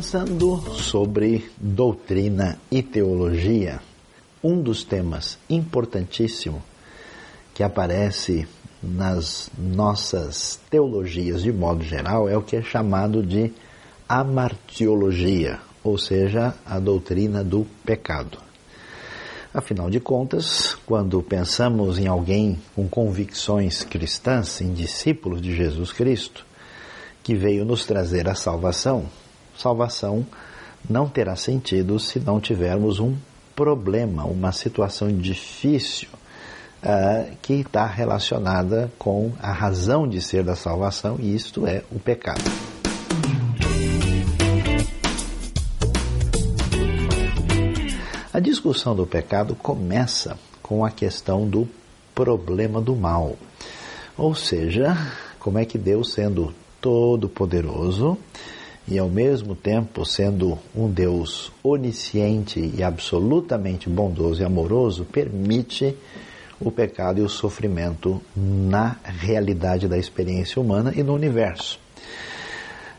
Pensando sobre doutrina e teologia, um dos temas importantíssimo que aparece nas nossas teologias de modo geral é o que é chamado de amartiologia, ou seja, a doutrina do pecado. Afinal de contas, quando pensamos em alguém com convicções cristãs, em discípulos de Jesus Cristo, que veio nos trazer a salvação, salvação não terá sentido se não tivermos um problema, uma situação difícil uh, que está relacionada com a razão de ser da salvação, e isto é o pecado. A discussão do pecado começa com a questão do problema do mal. Ou seja, como é que Deus, sendo todo-poderoso, e ao mesmo tempo sendo um Deus onisciente e absolutamente bondoso e amoroso, permite o pecado e o sofrimento na realidade da experiência humana e no universo.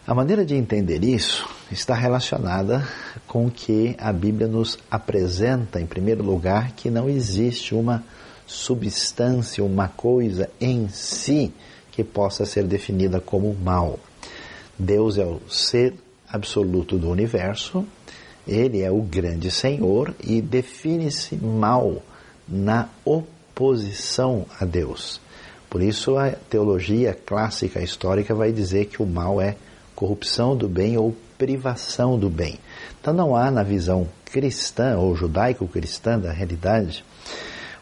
A maneira de entender isso está relacionada com que a Bíblia nos apresenta, em primeiro lugar, que não existe uma substância, uma coisa em si que possa ser definida como mal. Deus é o ser absoluto do universo, ele é o grande Senhor e define-se mal na oposição a Deus. Por isso a teologia clássica histórica vai dizer que o mal é corrupção do bem ou privação do bem. Então não há na visão cristã ou judaico-cristã da realidade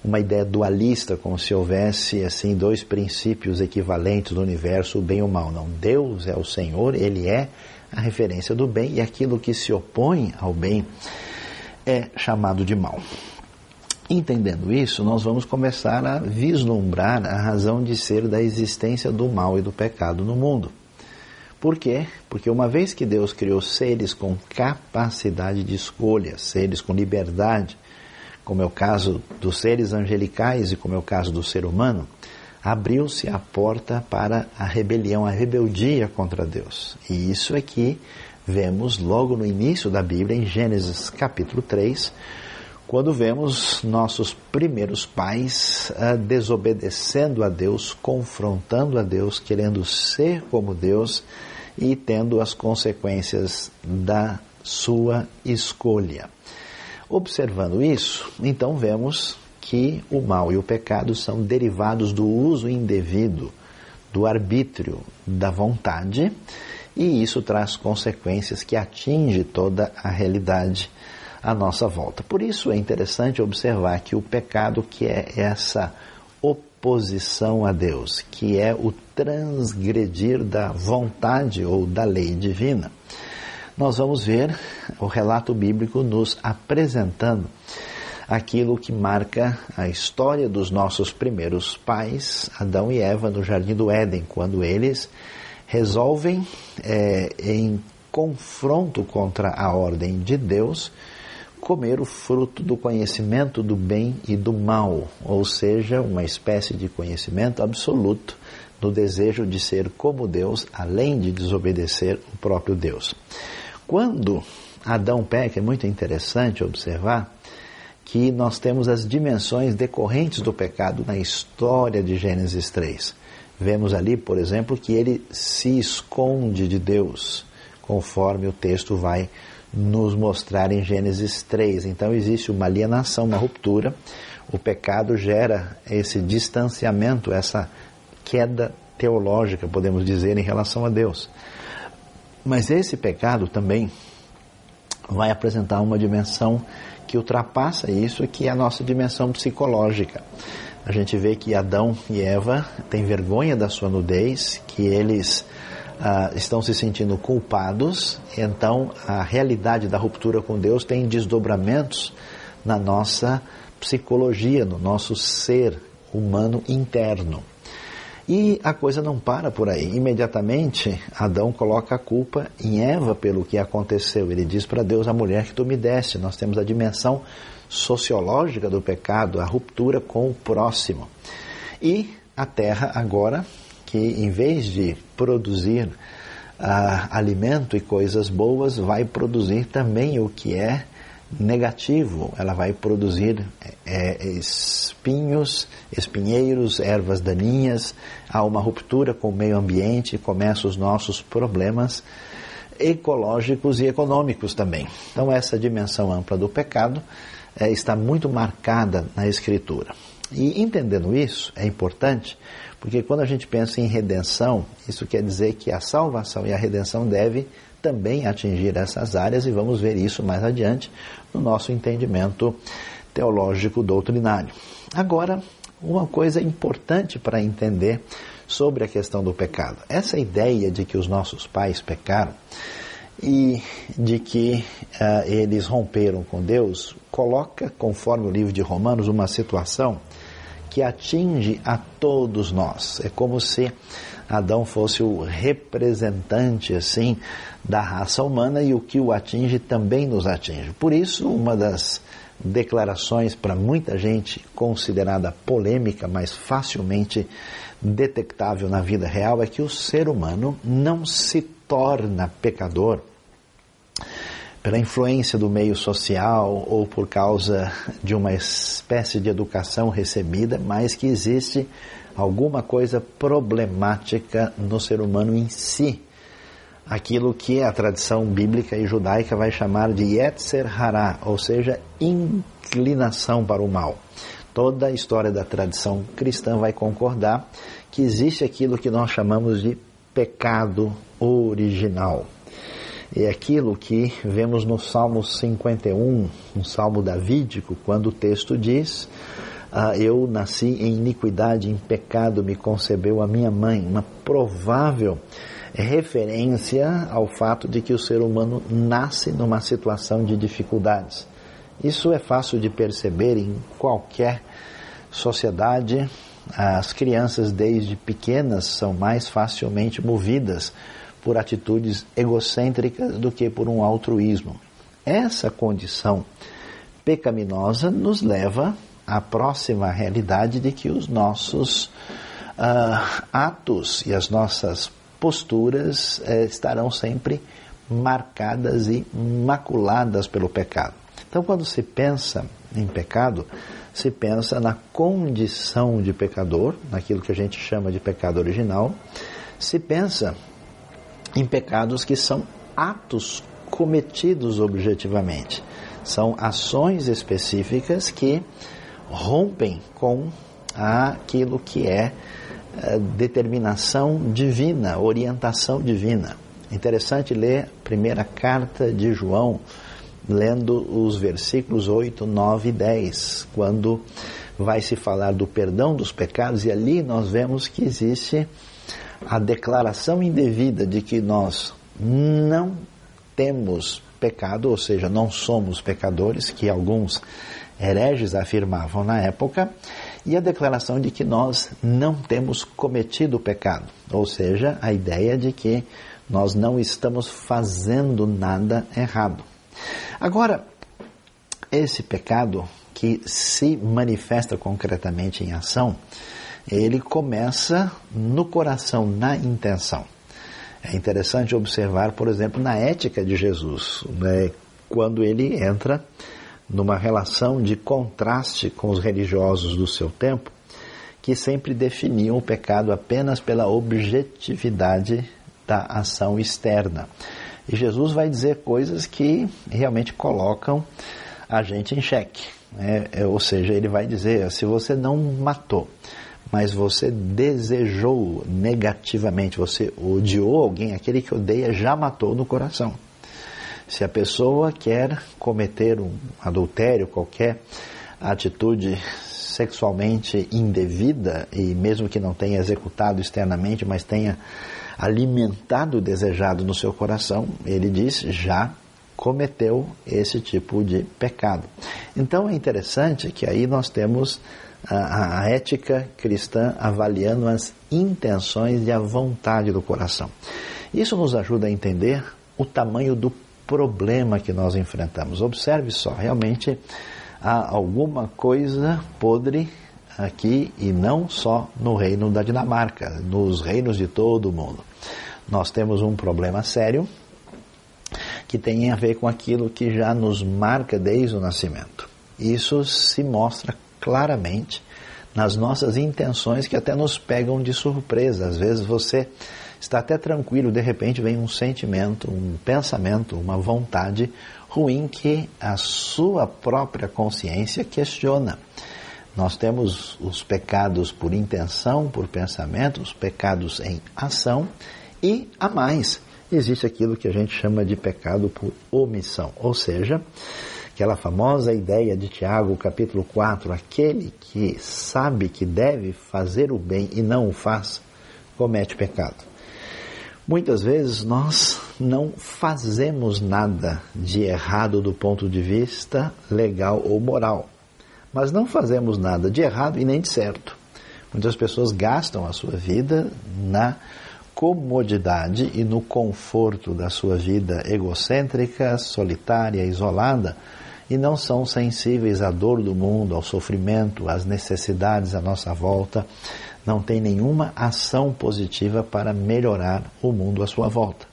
uma ideia dualista, como se houvesse assim dois princípios equivalentes do universo, o bem e o mal. Não, Deus é o Senhor, Ele é a referência do bem e aquilo que se opõe ao bem é chamado de mal. Entendendo isso, nós vamos começar a vislumbrar a razão de ser da existência do mal e do pecado no mundo. Por quê? Porque uma vez que Deus criou seres com capacidade de escolha, seres com liberdade, como é o caso dos seres angelicais e como é o caso do ser humano, abriu-se a porta para a rebelião, a rebeldia contra Deus. E isso é que vemos logo no início da Bíblia, em Gênesis capítulo 3, quando vemos nossos primeiros pais uh, desobedecendo a Deus, confrontando a Deus, querendo ser como Deus e tendo as consequências da sua escolha. Observando isso, então vemos que o mal e o pecado são derivados do uso indevido do arbítrio, da vontade, e isso traz consequências que atinge toda a realidade à nossa volta. Por isso é interessante observar que o pecado que é essa oposição a Deus, que é o transgredir da vontade ou da lei divina, nós vamos ver o relato bíblico nos apresentando aquilo que marca a história dos nossos primeiros pais, Adão e Eva, no Jardim do Éden, quando eles resolvem, é, em confronto contra a ordem de Deus, comer o fruto do conhecimento do bem e do mal, ou seja, uma espécie de conhecimento absoluto no desejo de ser como Deus, além de desobedecer o próprio Deus. Quando Adão peca, é muito interessante observar que nós temos as dimensões decorrentes do pecado na história de Gênesis 3. Vemos ali, por exemplo, que ele se esconde de Deus, conforme o texto vai nos mostrar em Gênesis 3. Então existe uma alienação, uma ruptura. O pecado gera esse distanciamento, essa queda teológica, podemos dizer, em relação a Deus. Mas esse pecado também vai apresentar uma dimensão que ultrapassa isso, que é a nossa dimensão psicológica. A gente vê que Adão e Eva têm vergonha da sua nudez, que eles ah, estão se sentindo culpados, então a realidade da ruptura com Deus tem desdobramentos na nossa psicologia, no nosso ser humano interno. E a coisa não para por aí. Imediatamente, Adão coloca a culpa em Eva pelo que aconteceu. Ele diz para Deus: A mulher que tu me deste. Nós temos a dimensão sociológica do pecado, a ruptura com o próximo. E a terra, agora, que em vez de produzir alimento e coisas boas, vai produzir também o que é negativo. Ela vai produzir é, espinhos, espinheiros, ervas daninhas, há uma ruptura com o meio ambiente, começam os nossos problemas ecológicos e econômicos também. Então essa dimensão ampla do pecado é, está muito marcada na Escritura. E entendendo isso, é importante, porque quando a gente pensa em redenção, isso quer dizer que a salvação e a redenção deve também atingir essas áreas e vamos ver isso mais adiante no nosso entendimento teológico doutrinário. Agora, uma coisa importante para entender sobre a questão do pecado. Essa ideia de que os nossos pais pecaram e de que uh, eles romperam com Deus coloca, conforme o livro de Romanos, uma situação que atinge a todos nós. É como se Adão fosse o representante, assim, da raça humana e o que o atinge também nos atinge. Por isso, uma das declarações para muita gente considerada polêmica, mas facilmente detectável na vida real, é que o ser humano não se torna pecador pela influência do meio social ou por causa de uma espécie de educação recebida, mas que existe alguma coisa problemática no ser humano em si. Aquilo que a tradição bíblica e judaica vai chamar de Yetzer Hará, ou seja, inclinação para o mal. Toda a história da tradição cristã vai concordar que existe aquilo que nós chamamos de pecado original. É aquilo que vemos no Salmo 51, um salmo davídico, quando o texto diz: ah, Eu nasci em iniquidade, em pecado me concebeu a minha mãe. Uma provável referência ao fato de que o ser humano nasce numa situação de dificuldades. Isso é fácil de perceber em qualquer sociedade. As crianças, desde pequenas, são mais facilmente movidas por atitudes egocêntricas do que por um altruísmo. Essa condição pecaminosa nos leva à próxima realidade de que os nossos uh, atos e as nossas posturas uh, estarão sempre marcadas e maculadas pelo pecado. Então, quando se pensa em pecado, se pensa na condição de pecador, naquilo que a gente chama de pecado original, se pensa em pecados que são atos cometidos objetivamente. São ações específicas que rompem com aquilo que é eh, determinação divina, orientação divina. Interessante ler a primeira carta de João, lendo os versículos 8, 9 e 10, quando vai se falar do perdão dos pecados, e ali nós vemos que existe a declaração indevida de que nós não temos pecado, ou seja, não somos pecadores, que alguns hereges afirmavam na época, e a declaração de que nós não temos cometido pecado, ou seja, a ideia de que nós não estamos fazendo nada errado. Agora, esse pecado que se manifesta concretamente em ação, ele começa no coração, na intenção. É interessante observar, por exemplo, na ética de Jesus, né, quando ele entra numa relação de contraste com os religiosos do seu tempo, que sempre definiam o pecado apenas pela objetividade da ação externa. E Jesus vai dizer coisas que realmente colocam a gente em xeque. Né? É, ou seja, ele vai dizer: se você não matou, mas você desejou negativamente, você odiou alguém, aquele que odeia já matou no coração. Se a pessoa quer cometer um adultério, qualquer atitude sexualmente indevida, e mesmo que não tenha executado externamente, mas tenha alimentado o desejado no seu coração, ele diz, já cometeu esse tipo de pecado. Então é interessante que aí nós temos a, a ética cristã avaliando as intenções e a vontade do coração. Isso nos ajuda a entender o tamanho do problema que nós enfrentamos. Observe só, realmente há alguma coisa podre aqui e não só no reino da Dinamarca, nos reinos de todo o mundo. nós temos um problema sério que tem a ver com aquilo que já nos marca desde o nascimento. Isso se mostra claramente nas nossas intenções que até nos pegam de surpresa. Às vezes você está até tranquilo, de repente vem um sentimento, um pensamento, uma vontade ruim que a sua própria consciência questiona. Nós temos os pecados por intenção, por pensamento, os pecados em ação e a mais. Existe aquilo que a gente chama de pecado por omissão, ou seja, aquela famosa ideia de Tiago, capítulo 4, aquele que sabe que deve fazer o bem e não o faz, comete pecado. Muitas vezes nós não fazemos nada de errado do ponto de vista legal ou moral, mas não fazemos nada de errado e nem de certo. Muitas pessoas gastam a sua vida na comodidade e no conforto da sua vida egocêntrica, solitária, isolada, e não são sensíveis à dor do mundo, ao sofrimento, às necessidades à nossa volta, não tem nenhuma ação positiva para melhorar o mundo à sua volta.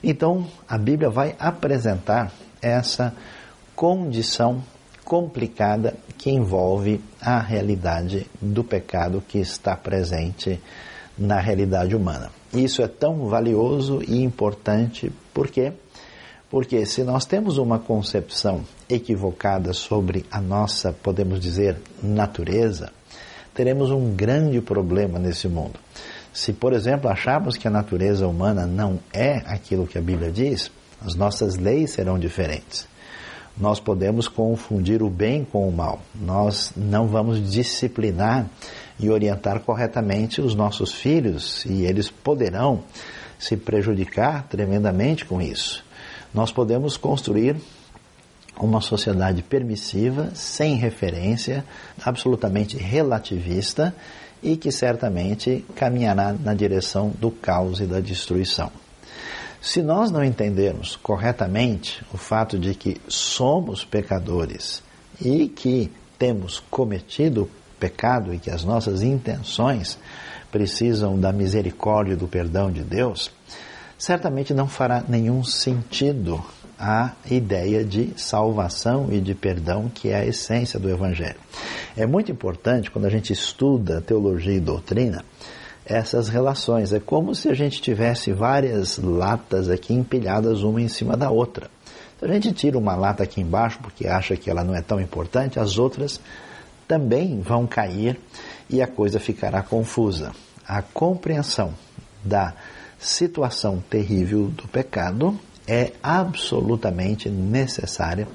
Então, a Bíblia vai apresentar essa condição complicada que envolve a realidade do pecado que está presente na realidade humana. Isso é tão valioso e importante porque porque se nós temos uma concepção equivocada sobre a nossa, podemos dizer, natureza, teremos um grande problema nesse mundo. Se, por exemplo, acharmos que a natureza humana não é aquilo que a Bíblia diz, as nossas leis serão diferentes. Nós podemos confundir o bem com o mal. Nós não vamos disciplinar e orientar corretamente os nossos filhos e eles poderão se prejudicar tremendamente com isso. Nós podemos construir uma sociedade permissiva, sem referência, absolutamente relativista e que certamente caminhará na direção do caos e da destruição. Se nós não entendermos corretamente o fato de que somos pecadores e que temos cometido pecado e que as nossas intenções precisam da misericórdia e do perdão de Deus, certamente não fará nenhum sentido a ideia de salvação e de perdão, que é a essência do Evangelho. É muito importante, quando a gente estuda teologia e doutrina, essas relações. É como se a gente tivesse várias latas aqui empilhadas uma em cima da outra. Se a gente tira uma lata aqui embaixo porque acha que ela não é tão importante, as outras também vão cair e a coisa ficará confusa. A compreensão da situação terrível do pecado é absolutamente necessária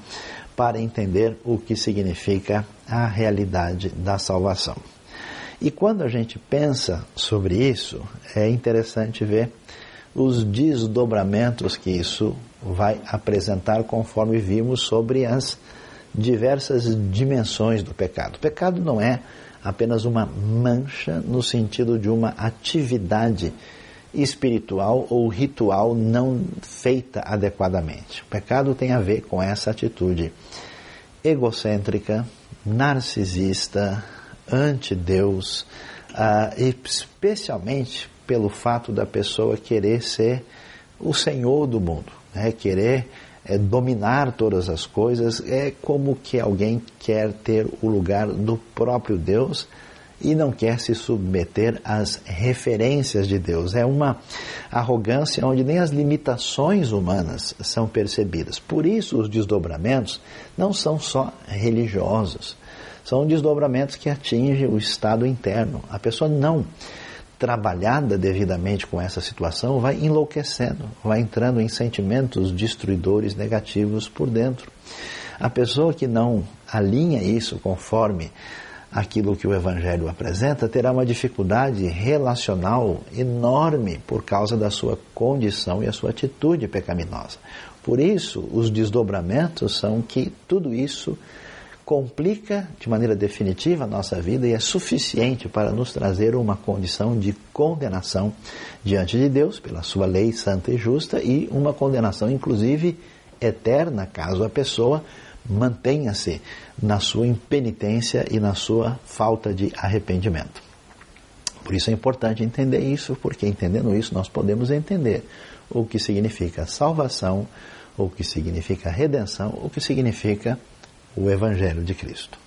para entender o que significa a realidade da salvação. E quando a gente pensa sobre isso, é interessante ver os desdobramentos que isso vai apresentar conforme vimos sobre as diversas dimensões do pecado. O pecado não é apenas uma mancha no sentido de uma atividade espiritual ou ritual não feita adequadamente. O pecado tem a ver com essa atitude egocêntrica, narcisista, anti-Deus, uh, especialmente pelo fato da pessoa querer ser o senhor do mundo, né? querer é, dominar todas as coisas, é como que alguém quer ter o lugar do próprio Deus e não quer se submeter às referências de Deus. É uma arrogância onde nem as limitações humanas são percebidas. Por isso, os desdobramentos não são só religiosos, são desdobramentos que atingem o estado interno. A pessoa não trabalhada devidamente com essa situação vai enlouquecendo, vai entrando em sentimentos destruidores negativos por dentro. A pessoa que não alinha isso conforme aquilo que o Evangelho apresenta, terá uma dificuldade relacional enorme por causa da sua condição e a sua atitude pecaminosa. Por isso, os desdobramentos são que tudo isso complica de maneira definitiva a nossa vida e é suficiente para nos trazer uma condição de condenação diante de Deus pela sua lei santa e justa e uma condenação inclusive eterna caso a pessoa mantenha-se na sua impenitência e na sua falta de arrependimento. Por isso é importante entender isso, porque entendendo isso nós podemos entender o que significa salvação, o que significa redenção, o que significa o Evangelho de Cristo.